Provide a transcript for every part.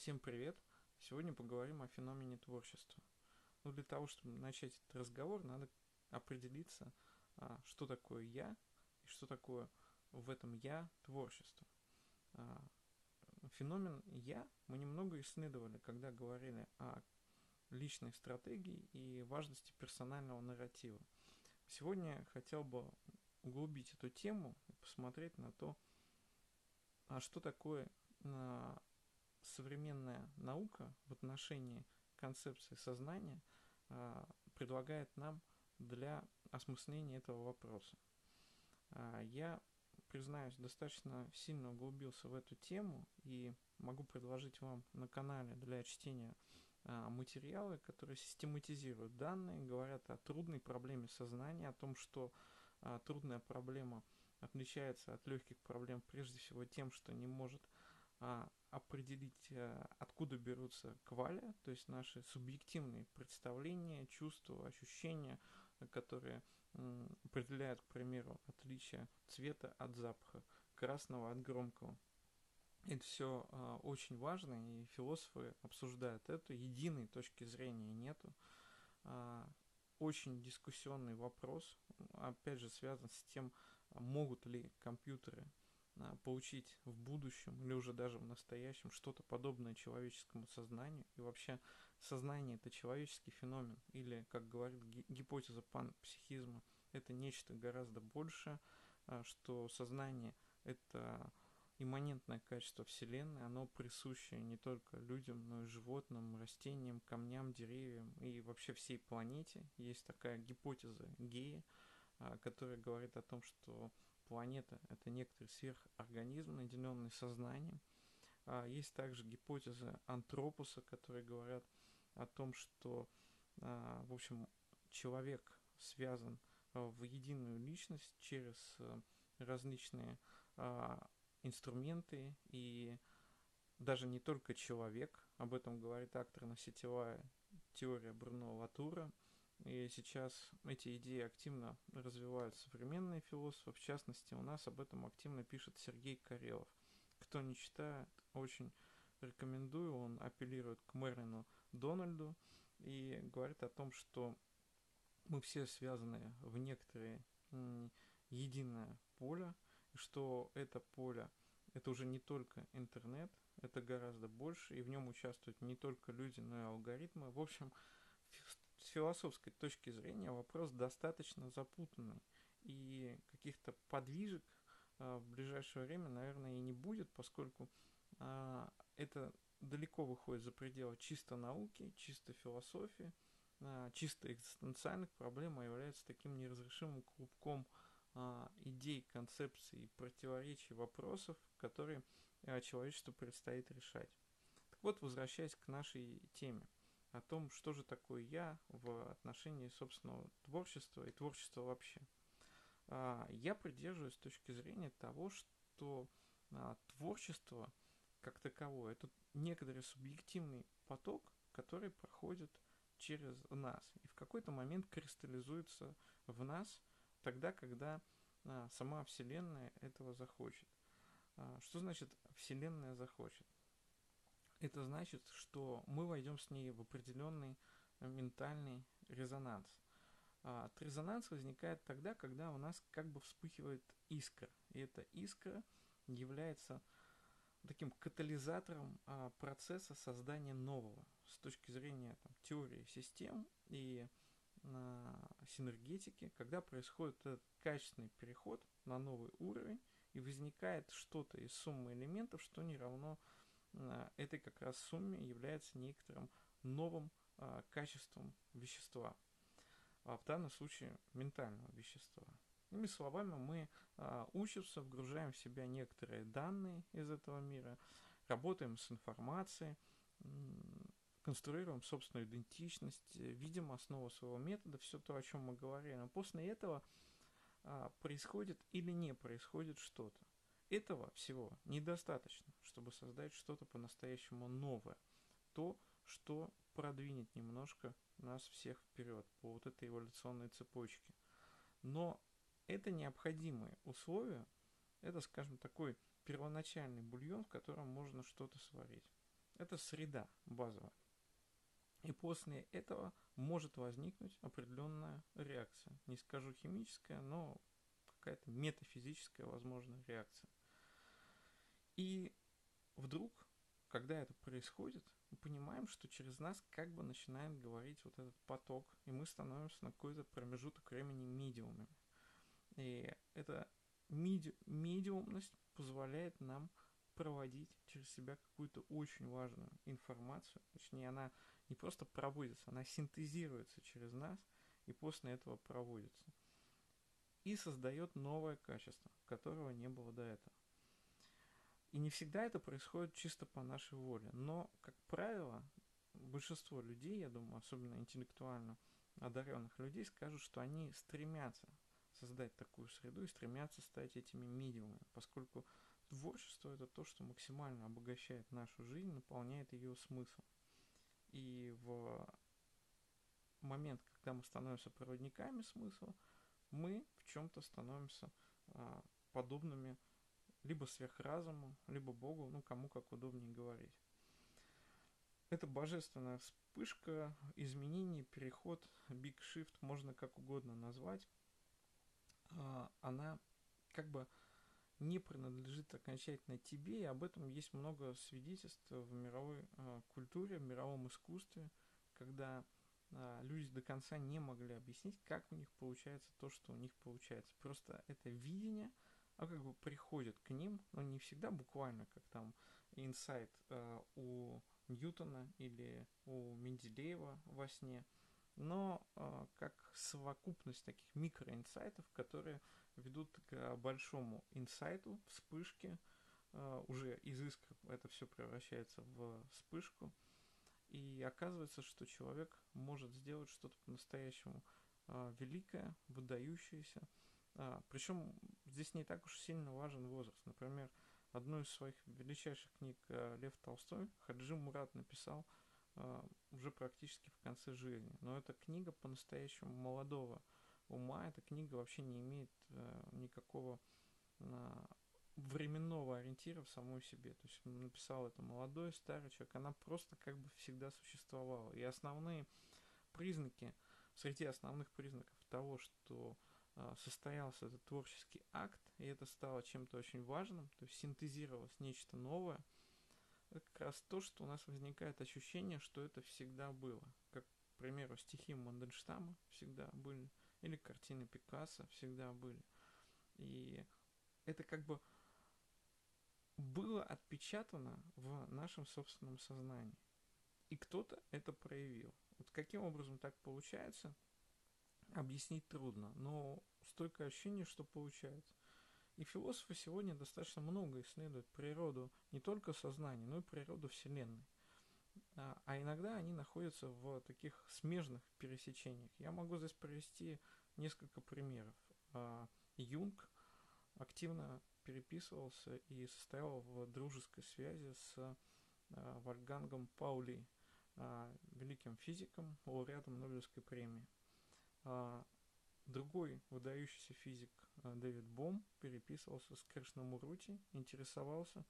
Всем привет! Сегодня поговорим о феномене творчества. Но для того, чтобы начать этот разговор, надо определиться, а, что такое я и что такое в этом я творчество. А, феномен я мы немного исследовали, когда говорили о личной стратегии и важности персонального нарратива. Сегодня хотел бы углубить эту тему и посмотреть на то, а что такое а, современная наука в отношении концепции сознания а, предлагает нам для осмысления этого вопроса. А, я, признаюсь, достаточно сильно углубился в эту тему и могу предложить вам на канале для чтения а, материалы, которые систематизируют данные, говорят о трудной проблеме сознания, о том, что трудная проблема отличается от легких проблем прежде всего тем, что не может определить, э, откуда берутся квали, то есть наши субъективные представления, чувства, ощущения, которые определяют, к примеру, отличие цвета от запаха, красного от громкого. Это все э, очень важно, и философы обсуждают это. Единой точки зрения нету. Э, очень дискуссионный вопрос, опять же, связан с тем, могут ли компьютеры а, получить в будущем или уже даже в настоящем что-то подобное человеческому сознанию. И вообще сознание это человеческий феномен, или, как говорит гипотеза панпсихизма, это нечто гораздо большее, а, что сознание это имманентное качество Вселенной, оно присуще не только людям, но и животным, растениям, камням, деревьям и вообще всей планете. Есть такая гипотеза Гея, а, которая говорит о том, что планета – это некоторый сверхорганизм, наделенный сознанием. А, есть также гипотезы антропуса, которые говорят о том, что, а, в общем, человек связан а, в единую личность через различные инструменты и даже не только человек, об этом говорит акторно-сетевая теория Бруно Латура – и сейчас эти идеи активно развивают современные философы. В частности, у нас об этом активно пишет Сергей Карелов. Кто не читает, очень рекомендую. Он апеллирует к Мэрину Дональду и говорит о том, что мы все связаны в некоторые единое поле, что это поле это уже не только интернет, это гораздо больше, и в нем участвуют не только люди, но и алгоритмы. В общем, философской точки зрения вопрос достаточно запутанный, и каких-то подвижек а, в ближайшее время, наверное, и не будет, поскольку а, это далеко выходит за пределы чисто науки, чисто философии, а, чисто экзистенциальных проблем, а является таким неразрешимым клубком идей, концепций, противоречий, вопросов, которые человечеству предстоит решать. Так вот, возвращаясь к нашей теме – о том, что же такое я в отношении собственного творчества и творчества вообще. А, я придерживаюсь точки зрения того, что а, творчество как таковое это некоторый субъективный поток, который проходит через нас и в какой-то момент кристаллизуется в нас тогда, когда а, сама Вселенная этого захочет. Что значит Вселенная захочет? Это значит, что мы войдем с ней в определенный э, ментальный резонанс. А от резонанс возникает тогда, когда у нас как бы вспыхивает искра. И эта искра является таким катализатором а, процесса создания нового с точки зрения там, теории систем и а, синергетики, когда происходит этот качественный переход на новый уровень и возникает что-то из суммы элементов, что не равно а, этой как раз сумме является некоторым новым а, качеством вещества, а в данном случае ментального вещества. Иными словами, мы а, учимся, вгружаем в себя некоторые данные из этого мира, работаем с информацией, конструируем собственную идентичность, видим основу своего метода, все то, о чем мы говорили. Но после этого а, происходит или не происходит что-то. Этого всего недостаточно, чтобы создать что-то по-настоящему новое. То, что продвинет немножко нас всех вперед по вот этой эволюционной цепочке. Но это необходимые условия, это, скажем, такой первоначальный бульон, в котором можно что-то сварить. Это среда базовая. И после этого может возникнуть определенная реакция. Не скажу химическая, но какая-то метафизическая, возможно, реакция. И вдруг, когда это происходит, мы понимаем, что через нас как бы начинает говорить вот этот поток, и мы становимся на какой-то промежуток времени медиумами. И эта меди- медиумность позволяет нам проводить через себя какую-то очень важную информацию. Точнее, она не просто проводится, она синтезируется через нас и после этого проводится. И создает новое качество, которого не было до этого. И не всегда это происходит чисто по нашей воле. Но, как правило, большинство людей, я думаю, особенно интеллектуально одаренных людей, скажут, что они стремятся создать такую среду и стремятся стать этими медиумами, поскольку творчество это то, что максимально обогащает нашу жизнь, наполняет ее смыслом. И в момент, когда мы становимся проводниками смысла, мы в чем-то становимся а, подобными либо сверхразуму, либо Богу, ну кому как удобнее говорить. Это божественная вспышка, изменение, переход, big shift, можно как угодно назвать. А, она как бы не принадлежит окончательно тебе, и об этом есть много свидетельств в мировой э, культуре, в мировом искусстве, когда э, люди до конца не могли объяснить, как у них получается то, что у них получается. Просто это видение, а как бы приходит к ним, но не всегда буквально, как там инсайт э, у Ньютона или у Менделеева во сне, но э, как совокупность таких микроинсайтов, которые ведут к большому инсайту, вспышке, э, уже из искр это все превращается в вспышку, и оказывается, что человек может сделать что-то по-настоящему э, великое, выдающееся, а, причем здесь не так уж сильно важен возраст. Например, одну из своих величайших книг э, Лев Толстой Хаджи Мурат написал э, уже практически в конце жизни. Но эта книга по-настоящему молодого ума, эта книга вообще не имеет э, никакого э, временного ориентира в самой себе. То есть написал это молодой, старый человек, она просто как бы всегда существовала. И основные признаки, среди основных признаков того, что а, состоялся этот творческий акт, и это стало чем-то очень важным, то есть синтезировалось нечто новое, это как раз то, что у нас возникает ощущение, что это всегда было. Как, к примеру, стихи Мандельштама всегда были, или картины Пикассо всегда были. И это как бы было отпечатано в нашем собственном сознании. И кто-то это проявил. Вот каким образом так получается – объяснить трудно, но столько ощущение, что получается. И философы сегодня достаточно много исследуют природу не только сознания, но и природу Вселенной. А, а иногда они находятся в таких смежных пересечениях. Я могу здесь привести несколько примеров. А, Юнг активно переписывался и состоял в дружеской связи с а, Вольгангом Паули, великим физиком, лауреатом Нобелевской премии. Другой выдающийся физик а, Дэвид Бом переписывался с Кришнамурути, интересовался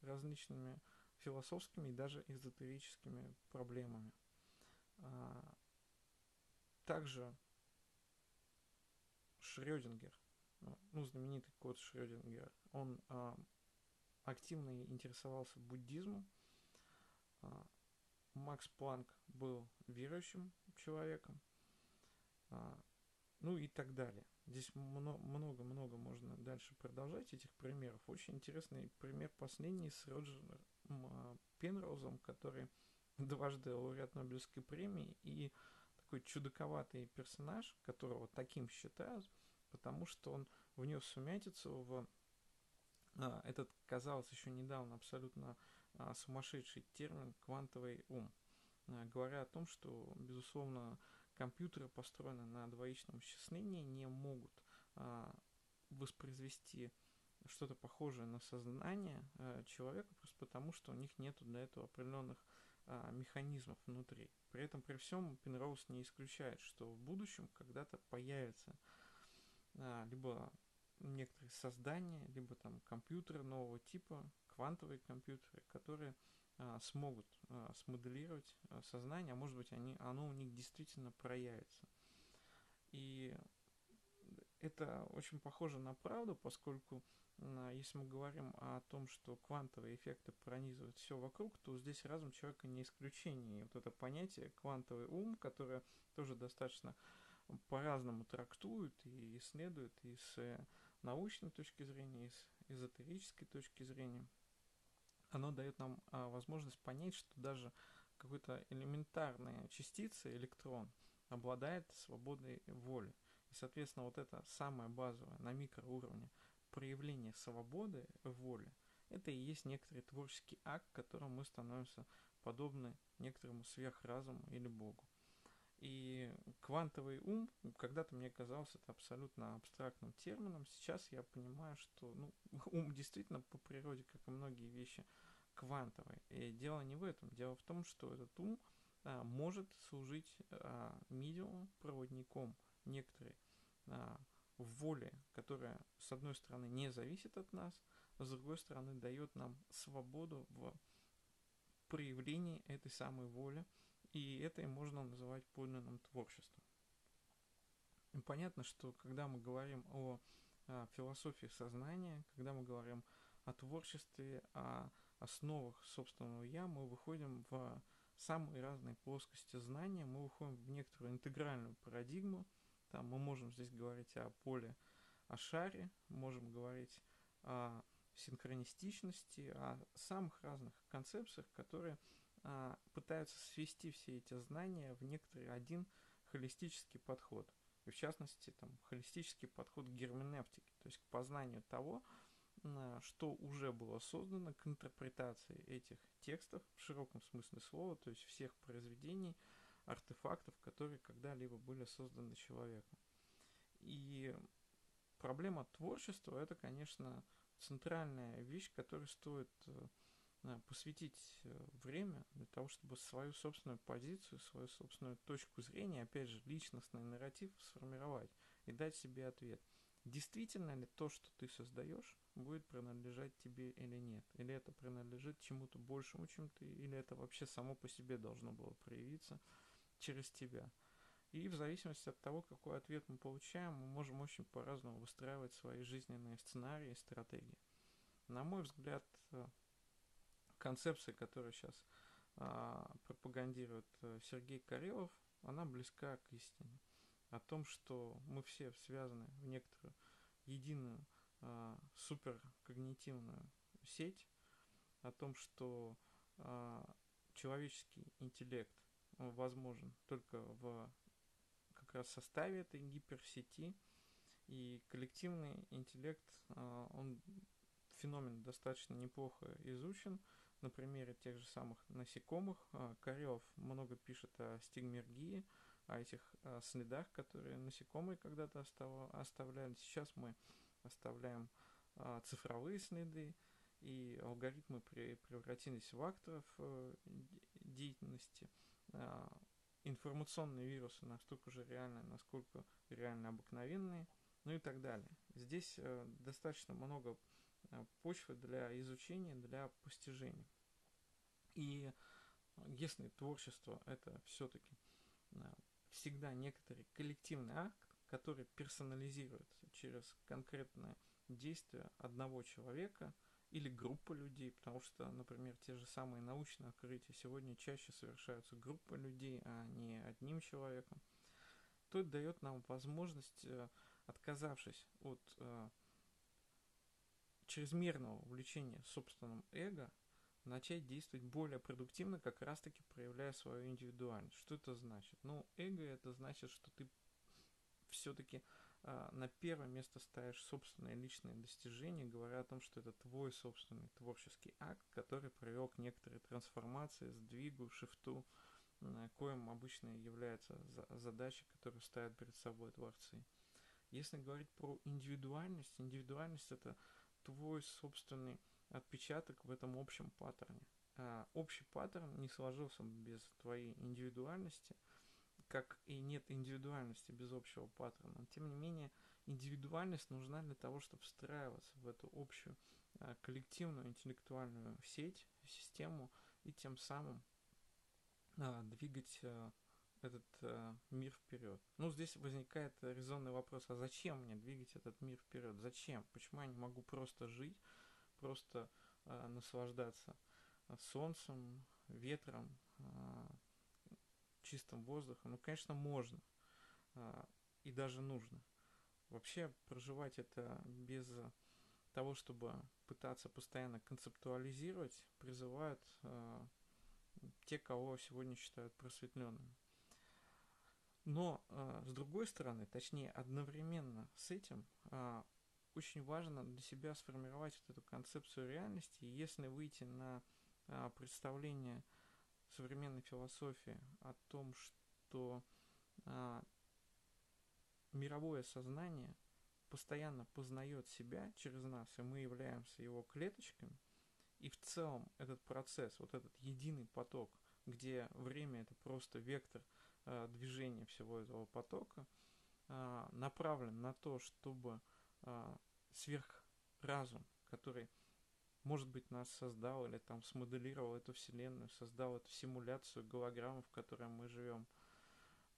различными философскими и даже эзотерическими проблемами. А, также Шрёдингер, ну, знаменитый кот Шрёдингера, он а, активно интересовался буддизмом. А, Макс Планк был верующим человеком. Ну и так далее. Здесь много-много можно дальше продолжать этих примеров. Очень интересный пример последний с Роджером а, Пенроузом, который дважды лауреат Нобелевской премии и такой чудаковатый персонаж, которого таким считают, потому что он внес сумятицу в а, этот, казалось, еще недавно абсолютно а, сумасшедший термин «квантовый ум», а, говоря о том, что, безусловно, компьютеры, построенные на двоичном счислении, не могут а, воспроизвести что-то похожее на сознание а, человека, просто потому что у них нет для этого определенных а, механизмов внутри. При этом при всем Пенроуз не исключает, что в будущем когда-то появится а, либо некоторые создания, либо там компьютеры нового типа, квантовые компьютеры, которые смогут а, смоделировать а, сознание, а может быть они, оно у них действительно проявится. И это очень похоже на правду, поскольку если мы говорим о том, что квантовые эффекты пронизывают все вокруг, то здесь разум человека не исключение. И вот это понятие квантовый ум, которое тоже достаточно по-разному трактуют и исследуют и с научной точки зрения, и с эзотерической точки зрения, оно дает нам а, возможность понять, что даже какой-то элементарная частица, электрон, обладает свободой воли. И, соответственно, вот это самое базовое на микроуровне проявление свободы воли, это и есть некоторый творческий акт, которым мы становимся подобны некоторому сверхразуму или Богу. И квантовый ум когда-то мне казался это абсолютно абстрактным термином. Сейчас я понимаю, что ну, ум действительно по природе, как и многие вещи, квантовый. И дело не в этом. Дело в том, что этот ум а, может служить а, медиумом, проводником некоторой а, воли, которая, с одной стороны, не зависит от нас, а с другой стороны, дает нам свободу в проявлении этой самой воли, и это и можно называть подлинным творчеством. И понятно, что когда мы говорим о, о философии сознания, когда мы говорим о творчестве, о основах собственного я, мы выходим в самые разные плоскости знания, мы выходим в некоторую интегральную парадигму, там мы можем здесь говорить о поле, о шаре, можем говорить о синхронистичности, о самых разных концепциях, которые а, пытаются свести все эти знания в некоторый один холистический подход. И в частности, там, холистический подход к герменевтике, то есть к познанию того, что уже было создано, к интерпретации этих текстов в широком смысле слова, то есть всех произведений, артефактов, которые когда-либо были созданы человеком. И проблема творчества это, конечно, центральная вещь, которой стоит э, посвятить э, время для того, чтобы свою собственную позицию, свою собственную точку зрения, опять же, личностный нарратив сформировать и дать себе ответ. Действительно ли то, что ты создаешь, будет принадлежать тебе или нет? Или это принадлежит чему-то большему, чем ты, или это вообще само по себе должно было проявиться – через тебя. И в зависимости от того, какой ответ мы получаем, мы можем очень по-разному выстраивать свои жизненные сценарии и стратегии. На мой взгляд, э, концепция, которую сейчас а, пропагандирует э, Сергей Карелов, она близка к истине. О том, что мы все связаны в некоторую единую а, суперкогнитивную сеть, о том, что а, человеческий интеллект возможен только в как раз составе этой гиперсети. И коллективный интеллект, а, он феномен достаточно неплохо изучен на примере тех же самых насекомых. Карелов много пишет о стигмергии, о этих а, следах, которые насекомые когда-то оставляли. Сейчас мы оставляем цифровые следы, и алгоритмы превратились в акторов э, деятельности – э, информационные вирусы настолько же реальны, насколько реально обыкновенные, ну и так далее. Здесь э, достаточно много э, почвы для изучения, для постижения. И если творчество это все-таки э, всегда некоторый коллективный акт, который персонализируется через конкретное действие одного человека – или группа людей, потому что, например, те же самые научные открытия сегодня чаще совершаются группой людей, а не одним человеком, то это дает нам возможность, э, отказавшись от э, чрезмерного увлечения собственным эго, начать действовать более продуктивно, как раз-таки проявляя свою индивидуальность. Что это значит? Ну, эго это значит, что ты все-таки а, на первое место ставишь собственные личные достижения, говоря о том, что это твой собственный творческий акт, который привел к некоторой трансформации, сдвигу, шифту, коим обычно является задача, которую ставят перед собой творцы. Если говорить про индивидуальность, индивидуальность это твой собственный отпечаток в этом общем паттерне. А общий паттерн не сложился без твоей индивидуальности – как и нет индивидуальности без общего паттерна. Тем не менее, индивидуальность нужна для того, чтобы встраиваться в эту общую а, коллективную интеллектуальную сеть, систему и тем самым а, двигать а, этот а, мир вперед. Ну, здесь возникает резонный вопрос, а зачем мне двигать этот мир вперед? Зачем? Почему я не могу просто жить, просто а, наслаждаться солнцем, ветром, а, чистым воздухом? Ну, конечно, можно а, и даже нужно. Вообще проживать это без того, чтобы пытаться постоянно концептуализировать, призывают э, те, кого сегодня считают просветленными. Но э, с другой стороны, точнее одновременно с этим, э, очень важно для себя сформировать вот эту концепцию реальности. И если выйти на э, представление современной философии о том, что э, мировое сознание постоянно познает себя через нас, и мы являемся его клеточками, и в целом этот процесс, вот этот единый поток, где время это просто вектор э, движения всего этого потока, э, направлен на то, чтобы э, сверхразум, который, может быть, нас создал или там смоделировал эту вселенную, создал эту симуляцию голограммы, в которой мы живем,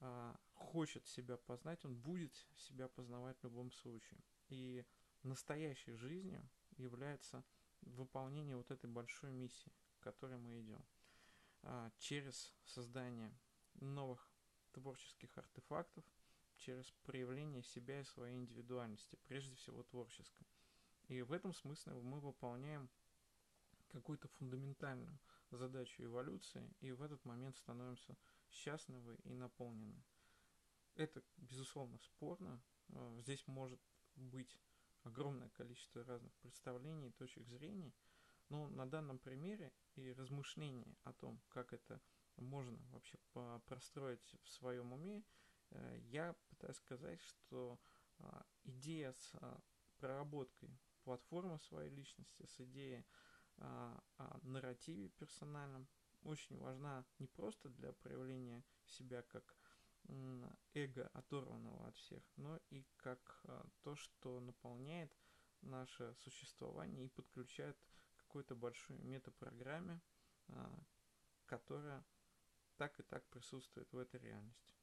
а, хочет себя познать, он будет себя познавать в любом случае. И настоящей жизнью является выполнение вот этой большой миссии, к которой мы идем. А, через создание новых творческих артефактов, через проявление себя и своей индивидуальности, прежде всего творческой. И в этом смысле мы выполняем какую-то фундаментальную задачу эволюции, и в этот момент становимся счастливы и наполнены. Это, безусловно, спорно. А, здесь может быть огромное количество разных представлений и точек зрения, но на данном примере и размышления о том, как это можно вообще простроить в своем уме, я пытаюсь сказать, что а, идея с а, проработкой платформы своей личности, с идеей о нарративе персональном, очень важна не просто для проявления себя как эго, оторванного от всех, но и как а, то, что наполняет наше существование и подключает к какой-то большой метапрограмме, а, которая так и так присутствует в этой реальности.